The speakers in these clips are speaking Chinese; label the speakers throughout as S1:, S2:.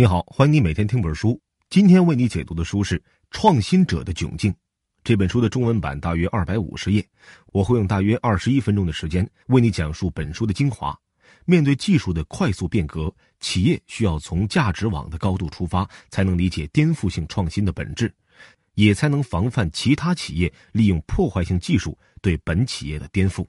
S1: 你好，欢迎你每天听本书。今天为你解读的书是《创新者的窘境》。这本书的中文版大约二百五十页，我会用大约二十一分钟的时间为你讲述本书的精华。面对技术的快速变革，企业需要从价值网的高度出发，才能理解颠覆性创新的本质，也才能防范其他企业利用破坏性技术对本企业的颠覆。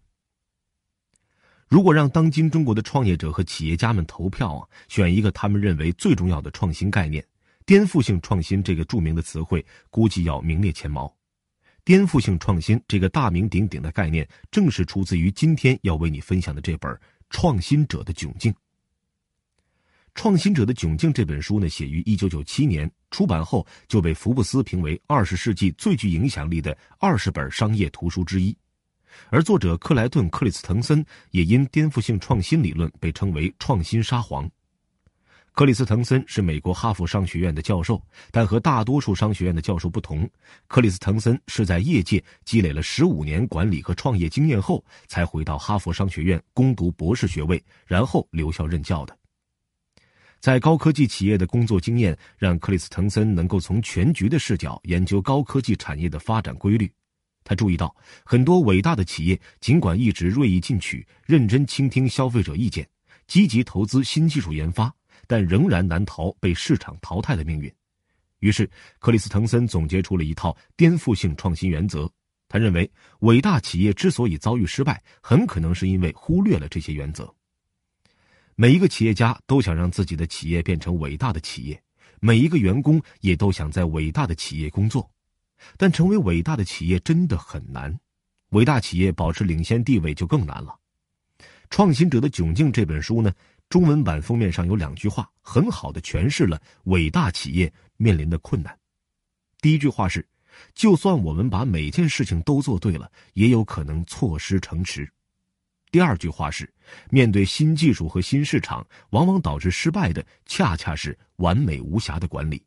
S1: 如果让当今中国的创业者和企业家们投票啊，选一个他们认为最重要的创新概念，颠覆性创新这个著名的词汇估计要名列前茅。颠覆性创新这个大名鼎鼎的概念，正是出自于今天要为你分享的这本《创新者的窘境》。《创新者的窘境》这本书呢，写于一九九七年，出版后就被福布斯评为二十世纪最具影响力的二十本商业图书之一。而作者克莱顿·克里斯滕森也因颠覆性创新理论被称为“创新沙皇”。克里斯滕森是美国哈佛商学院的教授，但和大多数商学院的教授不同，克里斯滕森是在业界积累了十五年管理和创业经验后，才回到哈佛商学院攻读博士学位，然后留校任教的。在高科技企业的工作经验，让克里斯滕森能够从全局的视角研究高科技产业的发展规律。他注意到，很多伟大的企业尽管一直锐意进取、认真倾听消费者意见、积极投资新技术研发，但仍然难逃被市场淘汰的命运。于是，克里斯滕森总结出了一套颠覆性创新原则。他认为，伟大企业之所以遭遇失败，很可能是因为忽略了这些原则。每一个企业家都想让自己的企业变成伟大的企业，每一个员工也都想在伟大的企业工作。但成为伟大的企业真的很难，伟大企业保持领先地位就更难了。《创新者的窘境》这本书呢，中文版封面上有两句话，很好的诠释了伟大企业面临的困难。第一句话是：“就算我们把每件事情都做对了，也有可能错失城池。”第二句话是：“面对新技术和新市场，往往导致失败的，恰恰是完美无瑕的管理。”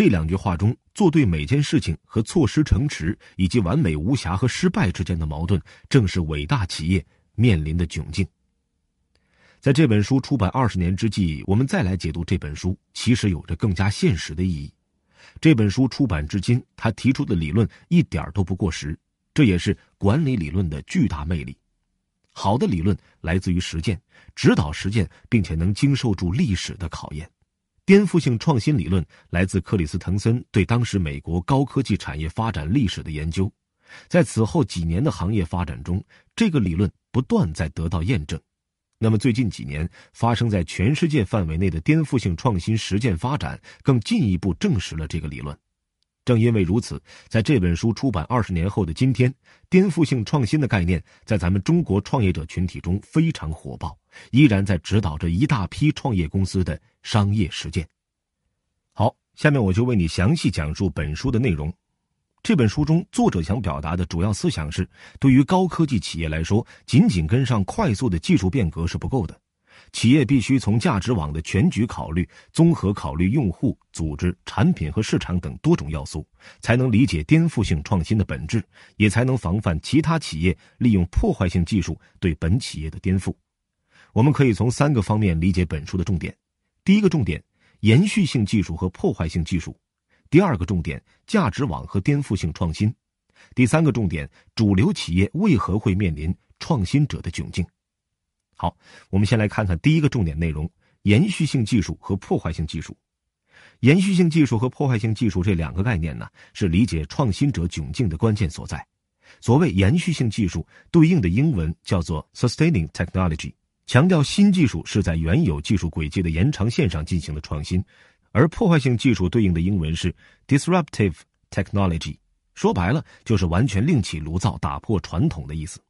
S1: 这两句话中，做对每件事情和错失城池，以及完美无瑕和失败之间的矛盾，正是伟大企业面临的窘境。在这本书出版二十年之际，我们再来解读这本书，其实有着更加现实的意义。这本书出版至今，他提出的理论一点都不过时，这也是管理理论的巨大魅力。好的理论来自于实践，指导实践，并且能经受住历史的考验。颠覆性创新理论来自克里斯滕森对当时美国高科技产业发展历史的研究，在此后几年的行业发展中，这个理论不断在得到验证。那么，最近几年发生在全世界范围内的颠覆性创新实践发展，更进一步证实了这个理论。正因为如此，在这本书出版二十年后的今天，颠覆性创新的概念在咱们中国创业者群体中非常火爆，依然在指导着一大批创业公司的商业实践。好，下面我就为你详细讲述本书的内容。这本书中，作者想表达的主要思想是：对于高科技企业来说，仅仅跟上快速的技术变革是不够的。企业必须从价值网的全局考虑，综合考虑用户、组织、产品和市场等多种要素，才能理解颠覆性创新的本质，也才能防范其他企业利用破坏性技术对本企业的颠覆。我们可以从三个方面理解本书的重点：第一个重点，延续性技术和破坏性技术；第二个重点，价值网和颠覆性创新；第三个重点，主流企业为何会面临创新者的窘境。好，我们先来看看第一个重点内容：延续性技术和破坏性技术。延续性技术和破坏性技术这两个概念呢，是理解创新者窘境的关键所在。所谓延续性技术，对应的英文叫做 sustaining technology，强调新技术是在原有技术轨迹的延长线上进行的创新；而破坏性技术对应的英文是 disruptive technology，说白了就是完全另起炉灶、打破传统的意思。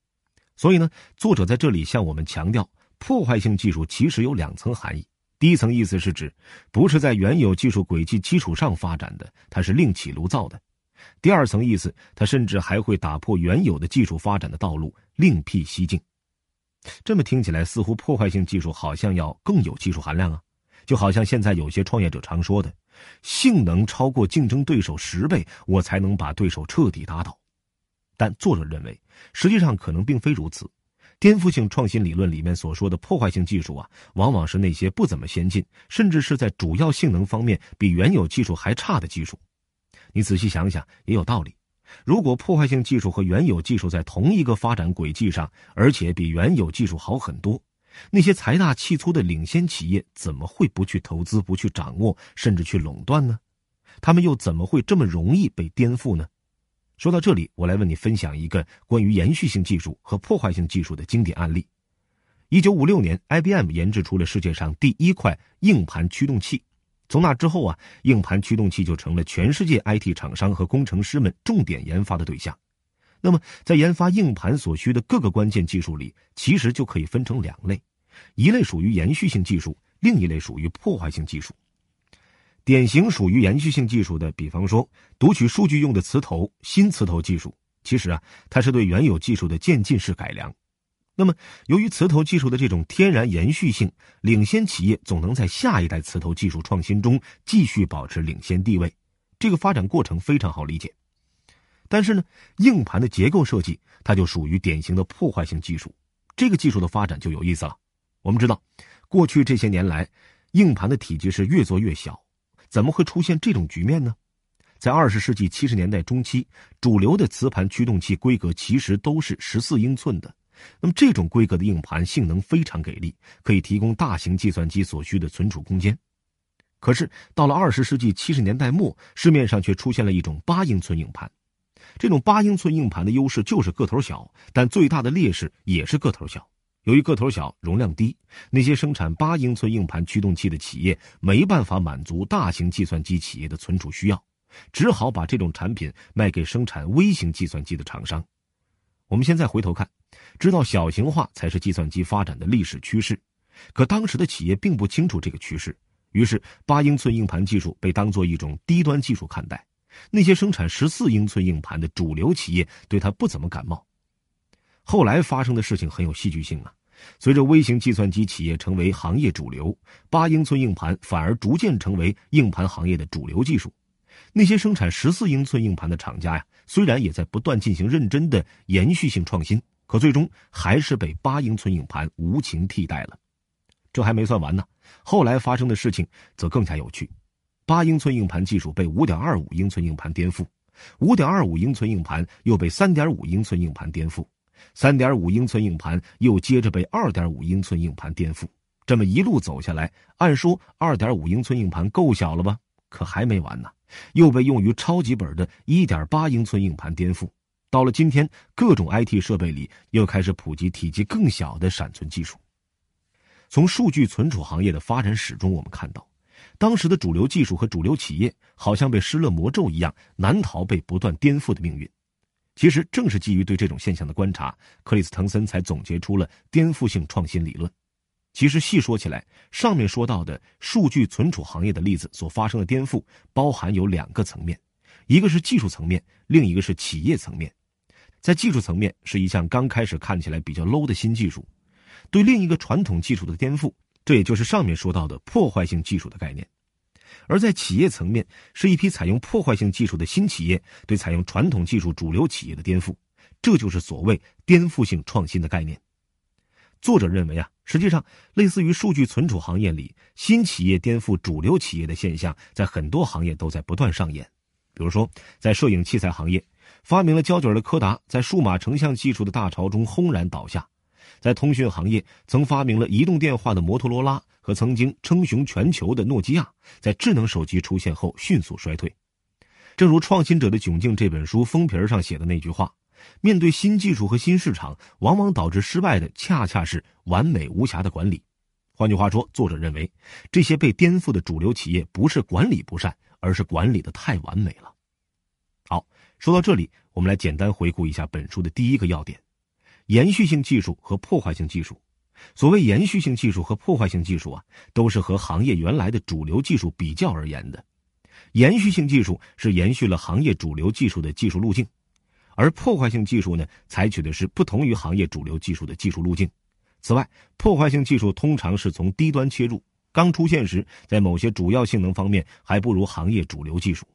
S1: 所以呢，作者在这里向我们强调，破坏性技术其实有两层含义。第一层意思是指，不是在原有技术轨迹基础上发展的，它是另起炉灶的；第二层意思，它甚至还会打破原有的技术发展的道路，另辟蹊径。这么听起来，似乎破坏性技术好像要更有技术含量啊，就好像现在有些创业者常说的，性能超过竞争对手十倍，我才能把对手彻底打倒。但作者认为，实际上可能并非如此。颠覆性创新理论里面所说的破坏性技术啊，往往是那些不怎么先进，甚至是在主要性能方面比原有技术还差的技术。你仔细想想，也有道理。如果破坏性技术和原有技术在同一个发展轨迹上，而且比原有技术好很多，那些财大气粗的领先企业怎么会不去投资、不去掌握，甚至去垄断呢？他们又怎么会这么容易被颠覆呢？说到这里，我来为你分享一个关于延续性技术和破坏性技术的经典案例。一九五六年，IBM 研制出了世界上第一块硬盘驱动器。从那之后啊，硬盘驱动器就成了全世界 IT 厂商和工程师们重点研发的对象。那么，在研发硬盘所需的各个关键技术里，其实就可以分成两类：一类属于延续性技术，另一类属于破坏性技术。典型属于延续性技术的，比方说读取数据用的磁头新磁头技术，其实啊，它是对原有技术的渐进式改良。那么，由于磁头技术的这种天然延续性，领先企业总能在下一代磁头技术创新中继续保持领先地位。这个发展过程非常好理解。但是呢，硬盘的结构设计，它就属于典型的破坏性技术。这个技术的发展就有意思了。我们知道，过去这些年来，硬盘的体积是越做越小。怎么会出现这种局面呢？在二十世纪七十年代中期，主流的磁盘驱动器规格其实都是十四英寸的。那么这种规格的硬盘性能非常给力，可以提供大型计算机所需的存储空间。可是到了二十世纪七十年代末，市面上却出现了一种八英寸硬盘。这种八英寸硬盘的优势就是个头小，但最大的劣势也是个头小。由于个头小、容量低，那些生产八英寸硬盘驱动器的企业没办法满足大型计算机企业的存储需要，只好把这种产品卖给生产微型计算机的厂商。我们现在回头看，知道小型化才是计算机发展的历史趋势，可当时的企业并不清楚这个趋势，于是八英寸硬盘技术被当作一种低端技术看待。那些生产十四英寸硬盘的主流企业对它不怎么感冒。后来发生的事情很有戏剧性啊！随着微型计算机企业成为行业主流，八英寸硬盘反而逐渐成为硬盘行业的主流技术。那些生产十四英寸硬盘的厂家呀，虽然也在不断进行认真的延续性创新，可最终还是被八英寸硬盘无情替代了。这还没算完呢，后来发生的事情则更加有趣：八英寸硬盘技术被五点二五英寸硬盘颠覆，五点二五英寸硬盘又被三点五英寸硬盘颠覆。三点五英寸硬盘又接着被二点五英寸硬盘颠覆，这么一路走下来，按说二点五英寸硬盘够小了吧？可还没完呢，又被用于超级本的一点八英寸硬盘颠覆。到了今天，各种 IT 设备里又开始普及体积更小的闪存技术。从数据存储行业的发展史中，我们看到，当时的主流技术和主流企业好像被施了魔咒一样，难逃被不断颠覆的命运。其实正是基于对这种现象的观察，克里斯滕森才总结出了颠覆性创新理论。其实细说起来，上面说到的数据存储行业的例子所发生的颠覆，包含有两个层面，一个是技术层面，另一个是企业层面。在技术层面，是一项刚开始看起来比较 low 的新技术，对另一个传统技术的颠覆，这也就是上面说到的破坏性技术的概念。而在企业层面，是一批采用破坏性技术的新企业对采用传统技术主流企业的颠覆，这就是所谓颠覆性创新的概念。作者认为啊，实际上类似于数据存储行业里新企业颠覆主流企业的现象，在很多行业都在不断上演。比如说，在摄影器材行业，发明了胶卷的柯达，在数码成像技术的大潮中轰然倒下。在通讯行业，曾发明了移动电话的摩托罗拉和曾经称雄全球的诺基亚，在智能手机出现后迅速衰退。正如《创新者的窘境》这本书封皮上写的那句话：“面对新技术和新市场，往往导致失败的恰恰是完美无瑕的管理。”换句话说，作者认为，这些被颠覆的主流企业不是管理不善，而是管理的太完美了。好，说到这里，我们来简单回顾一下本书的第一个要点。延续性技术和破坏性技术，所谓延续性技术和破坏性技术啊，都是和行业原来的主流技术比较而言的。延续性技术是延续了行业主流技术的技术路径，而破坏性技术呢，采取的是不同于行业主流技术的技术路径。此外，破坏性技术通常是从低端切入，刚出现时，在某些主要性能方面还不如行业主流技术。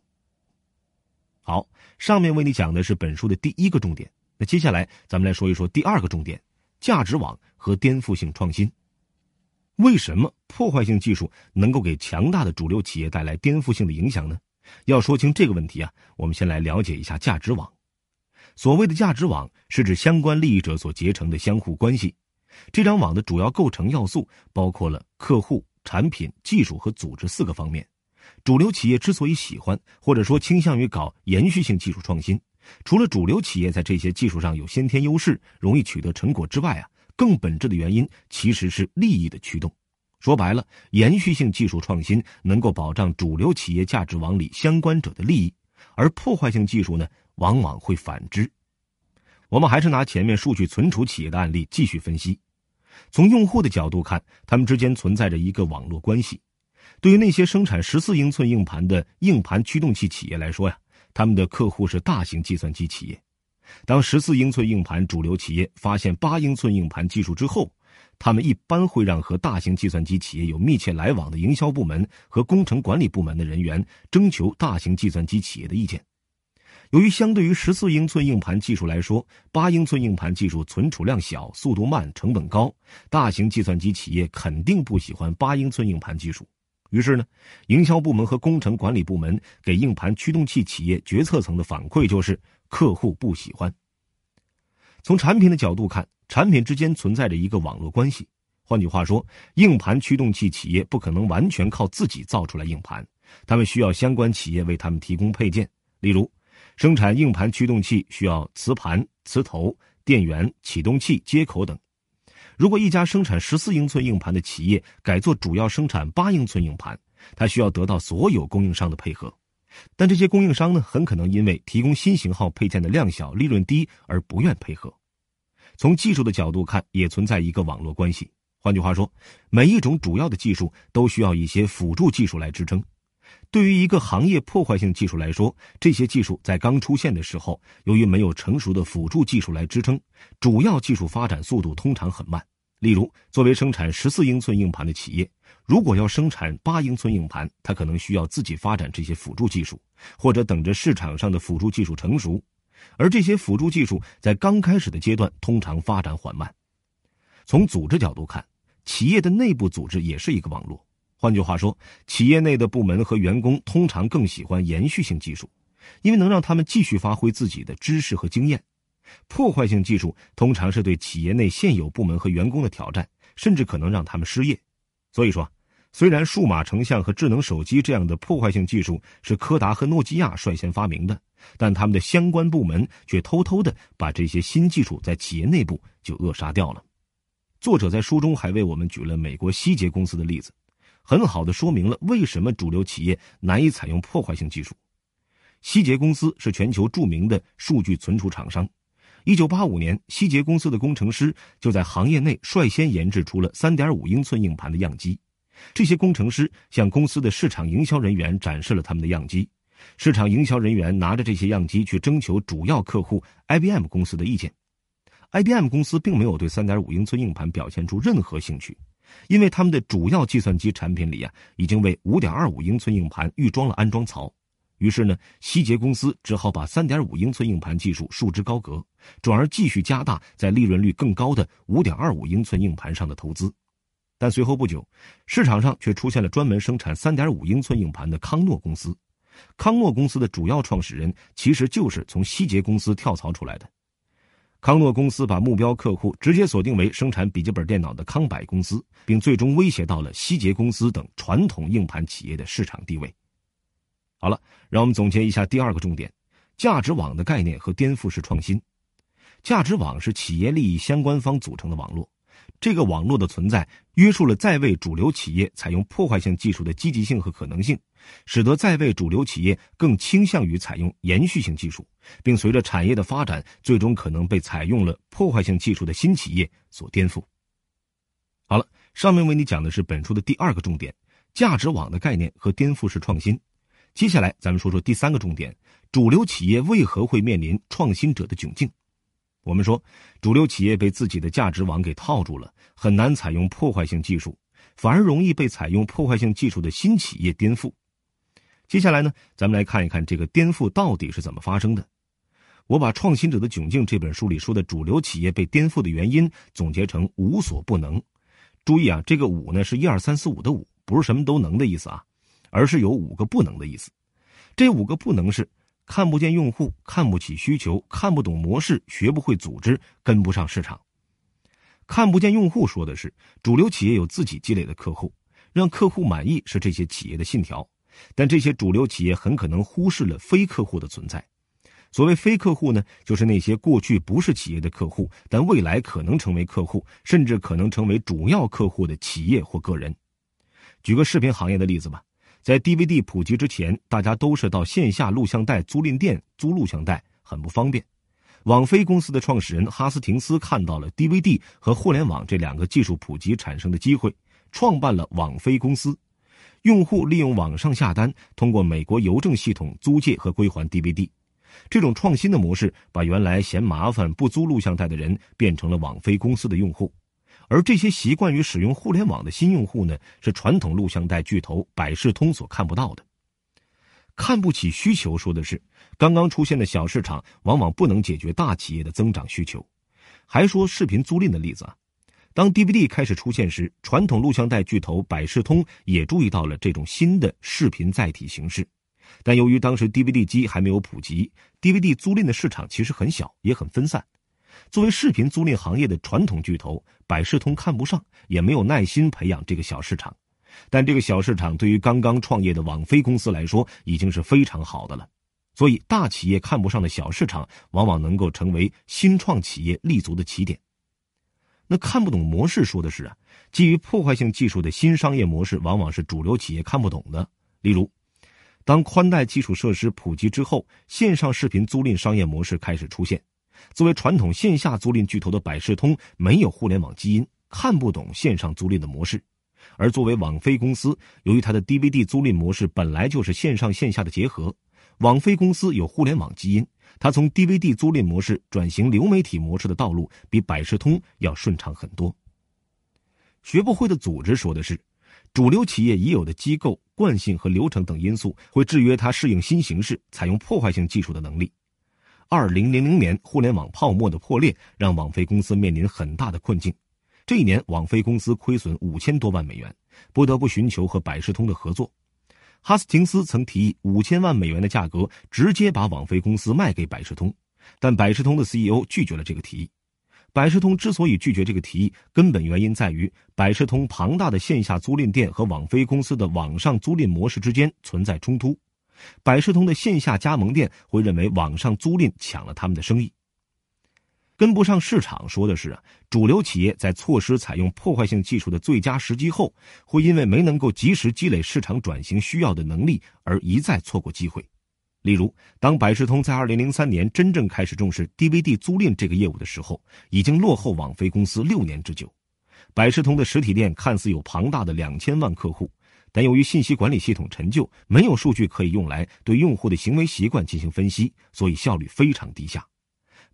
S1: 好，上面为你讲的是本书的第一个重点。那接下来，咱们来说一说第二个重点：价值网和颠覆性创新。为什么破坏性技术能够给强大的主流企业带来颠覆性的影响呢？要说清这个问题啊，我们先来了解一下价值网。所谓的价值网，是指相关利益者所结成的相互关系。这张网的主要构成要素包括了客户、产品、技术和组织四个方面。主流企业之所以喜欢或者说倾向于搞延续性技术创新，除了主流企业在这些技术上有先天优势，容易取得成果之外啊，更本质的原因其实是利益的驱动。说白了，延续性技术创新能够保障主流企业价值网里相关者的利益，而破坏性技术呢，往往会反之。我们还是拿前面数据存储企业的案例继续分析。从用户的角度看，他们之间存在着一个网络关系。对于那些生产十四英寸硬盘的硬盘驱动器企业来说呀，他们的客户是大型计算机企业。当十四英寸硬盘主流企业发现八英寸硬盘技术之后，他们一般会让和大型计算机企业有密切来往的营销部门和工程管理部门的人员征求大型计算机企业的意见。由于相对于十四英寸硬盘技术来说，八英寸硬盘技术存储量小、速度慢、成本高，大型计算机企业肯定不喜欢八英寸硬盘技术。于是呢，营销部门和工程管理部门给硬盘驱动器企业决策层的反馈就是客户不喜欢。从产品的角度看。产品之间存在着一个网络关系，换句话说，硬盘驱动器企业不可能完全靠自己造出来硬盘，他们需要相关企业为他们提供配件。例如，生产硬盘驱动器需要磁盘、磁头、电源、启动器、接口等。如果一家生产十四英寸硬盘的企业改做主要生产八英寸硬盘，它需要得到所有供应商的配合，但这些供应商呢，很可能因为提供新型号配件的量小、利润低而不愿配合。从技术的角度看，也存在一个网络关系。换句话说，每一种主要的技术都需要一些辅助技术来支撑。对于一个行业破坏性技术来说，这些技术在刚出现的时候，由于没有成熟的辅助技术来支撑，主要技术发展速度通常很慢。例如，作为生产十四英寸硬盘的企业，如果要生产八英寸硬盘，它可能需要自己发展这些辅助技术，或者等着市场上的辅助技术成熟。而这些辅助技术在刚开始的阶段通常发展缓慢。从组织角度看，企业的内部组织也是一个网络。换句话说，企业内的部门和员工通常更喜欢延续性技术，因为能让他们继续发挥自己的知识和经验。破坏性技术通常是对企业内现有部门和员工的挑战，甚至可能让他们失业。所以说。虽然数码成像和智能手机这样的破坏性技术是柯达和诺基亚率先发明的，但他们的相关部门却偷偷的把这些新技术在企业内部就扼杀掉了。作者在书中还为我们举了美国希捷公司的例子，很好的说明了为什么主流企业难以采用破坏性技术。希捷公司是全球著名的数据存储厂商，一九八五年，希捷公司的工程师就在行业内率先研制出了三点五英寸硬盘的样机。这些工程师向公司的市场营销人员展示了他们的样机，市场营销人员拿着这些样机去征求主要客户 IBM 公司的意见。IBM 公司并没有对3.5英寸硬盘表现出任何兴趣，因为他们的主要计算机产品里啊已经为5.25英寸硬盘预装了安装槽。于是呢，希捷公司只好把3.5英寸硬盘技术束之高阁，转而继续加大在利润率更高的5.25英寸硬盘上的投资。但随后不久，市场上却出现了专门生产三点五英寸硬盘的康诺公司。康诺公司的主要创始人其实就是从希捷公司跳槽出来的。康诺公司把目标客户直接锁定为生产笔记本电脑的康柏公司，并最终威胁到了希捷公司等传统硬盘企业的市场地位。好了，让我们总结一下第二个重点：价值网的概念和颠覆式创新。价值网是企业利益相关方组成的网络。这个网络的存在约束了在位主流企业采用破坏性技术的积极性和可能性，使得在位主流企业更倾向于采用延续性技术，并随着产业的发展，最终可能被采用了破坏性技术的新企业所颠覆。好了，上面为你讲的是本书的第二个重点：价值网的概念和颠覆式创新。接下来，咱们说说第三个重点：主流企业为何会面临创新者的窘境。我们说，主流企业被自己的价值网给套住了，很难采用破坏性技术，反而容易被采用破坏性技术的新企业颠覆。接下来呢，咱们来看一看这个颠覆到底是怎么发生的。我把《创新者的窘境》这本书里说的主流企业被颠覆的原因总结成无所不能。注意啊，这个“五”呢是一二三四五的“五”，不是什么都能的意思啊，而是有五个不能的意思。这五个不能是：看不见用户，看不起需求，看不懂模式，学不会组织，跟不上市场。看不见用户说的是主流企业有自己积累的客户，让客户满意是这些企业的信条，但这些主流企业很可能忽视了非客户的存在。所谓非客户呢，就是那些过去不是企业的客户，但未来可能成为客户，甚至可能成为主要客户的企业或个人。举个视频行业的例子吧，在 DVD 普及之前，大家都是到线下录像带租赁店租录像带，很不方便。网飞公司的创始人哈斯廷斯看到了 DVD 和互联网这两个技术普及产生的机会，创办了网飞公司。用户利用网上下单，通过美国邮政系统租借和归还 DVD。这种创新的模式，把原来嫌麻烦不租录像带的人变成了网飞公司的用户，而这些习惯于使用互联网的新用户呢，是传统录像带巨头百视通所看不到的。看不起需求说的是，刚刚出现的小市场往往不能解决大企业的增长需求。还说视频租赁的例子啊，当 DVD 开始出现时，传统录像带巨头百视通也注意到了这种新的视频载体形式。但由于当时 DVD 机还没有普及，DVD 租赁的市场其实很小，也很分散。作为视频租赁行业的传统巨头，百视通看不上，也没有耐心培养这个小市场。但这个小市场对于刚刚创业的网飞公司来说，已经是非常好的了。所以，大企业看不上的小市场，往往能够成为新创企业立足的起点。那看不懂模式说的是啊，基于破坏性技术的新商业模式，往往是主流企业看不懂的。例如。当宽带基础设施普及之后，线上视频租赁商业模式开始出现。作为传统线下租赁巨头的百视通，没有互联网基因，看不懂线上租赁的模式；而作为网飞公司，由于它的 DVD 租赁模式本来就是线上线下的结合，网飞公司有互联网基因，它从 DVD 租赁模式转型流媒体模式的道路比百视通要顺畅很多。学不会的组织说的是。主流企业已有的机构惯性和流程等因素，会制约它适应新形势、采用破坏性技术的能力。二零零零年，互联网泡沫的破裂让网飞公司面临很大的困境。这一年，网飞公司亏损五千多万美元，不得不寻求和百视通的合作。哈斯廷斯曾提议五千万美元的价格直接把网飞公司卖给百视通，但百视通的 CEO 拒绝了这个提议。百视通之所以拒绝这个提议，根本原因在于百视通庞大的线下租赁店和网飞公司的网上租赁模式之间存在冲突。百视通的线下加盟店会认为网上租赁抢了他们的生意，跟不上市场。说的是啊，主流企业在错失采用破坏性技术的最佳时机后，会因为没能够及时积累市场转型需要的能力而一再错过机会。例如，当百视通在二零零三年真正开始重视 DVD 租赁这个业务的时候，已经落后网飞公司六年之久。百视通的实体店看似有庞大的两千万客户，但由于信息管理系统陈旧，没有数据可以用来对用户的行为习惯进行分析，所以效率非常低下。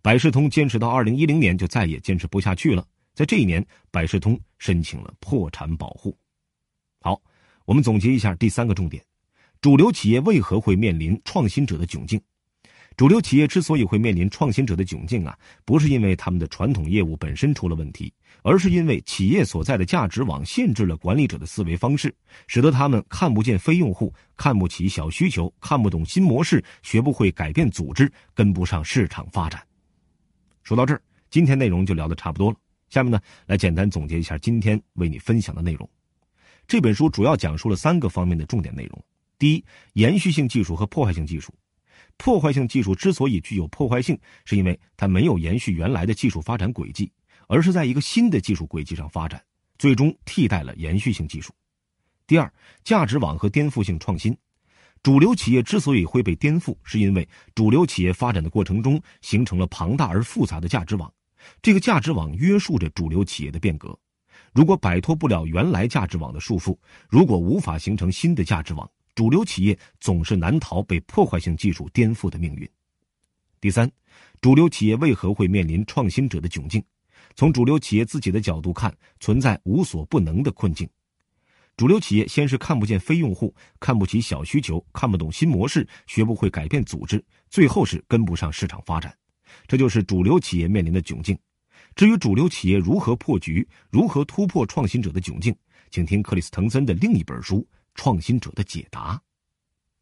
S1: 百事通坚持到二零一零年就再也坚持不下去了，在这一年，百事通申请了破产保护。好，我们总结一下第三个重点。主流企业为何会面临创新者的窘境？主流企业之所以会面临创新者的窘境啊，不是因为他们的传统业务本身出了问题，而是因为企业所在的价值网限制了管理者的思维方式，使得他们看不见非用户，看不起小需求，看不懂新模式，学不会改变组织，跟不上市场发展。说到这儿，今天内容就聊得差不多了。下面呢，来简单总结一下今天为你分享的内容。这本书主要讲述了三个方面的重点内容。第一，延续性技术和破坏性技术。破坏性技术之所以具有破坏性，是因为它没有延续原来的技术发展轨迹，而是在一个新的技术轨迹上发展，最终替代了延续性技术。第二，价值网和颠覆性创新。主流企业之所以会被颠覆，是因为主流企业发展的过程中形成了庞大而复杂的价值网，这个价值网约束着主流企业的变革。如果摆脱不了原来价值网的束缚，如果无法形成新的价值网，主流企业总是难逃被破坏性技术颠覆的命运。第三，主流企业为何会面临创新者的窘境？从主流企业自己的角度看，存在无所不能的困境。主流企业先是看不见非用户，看不起小需求，看不懂新模式，学不会改变组织，最后是跟不上市场发展，这就是主流企业面临的窘境。至于主流企业如何破局，如何突破创新者的窘境，请听克里斯滕森的另一本书《创新者的解答》。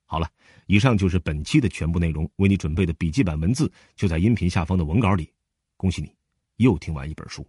S1: 好了，以上就是本期的全部内容。为你准备的笔记本文字就在音频下方的文稿里。恭喜你，又听完一本书。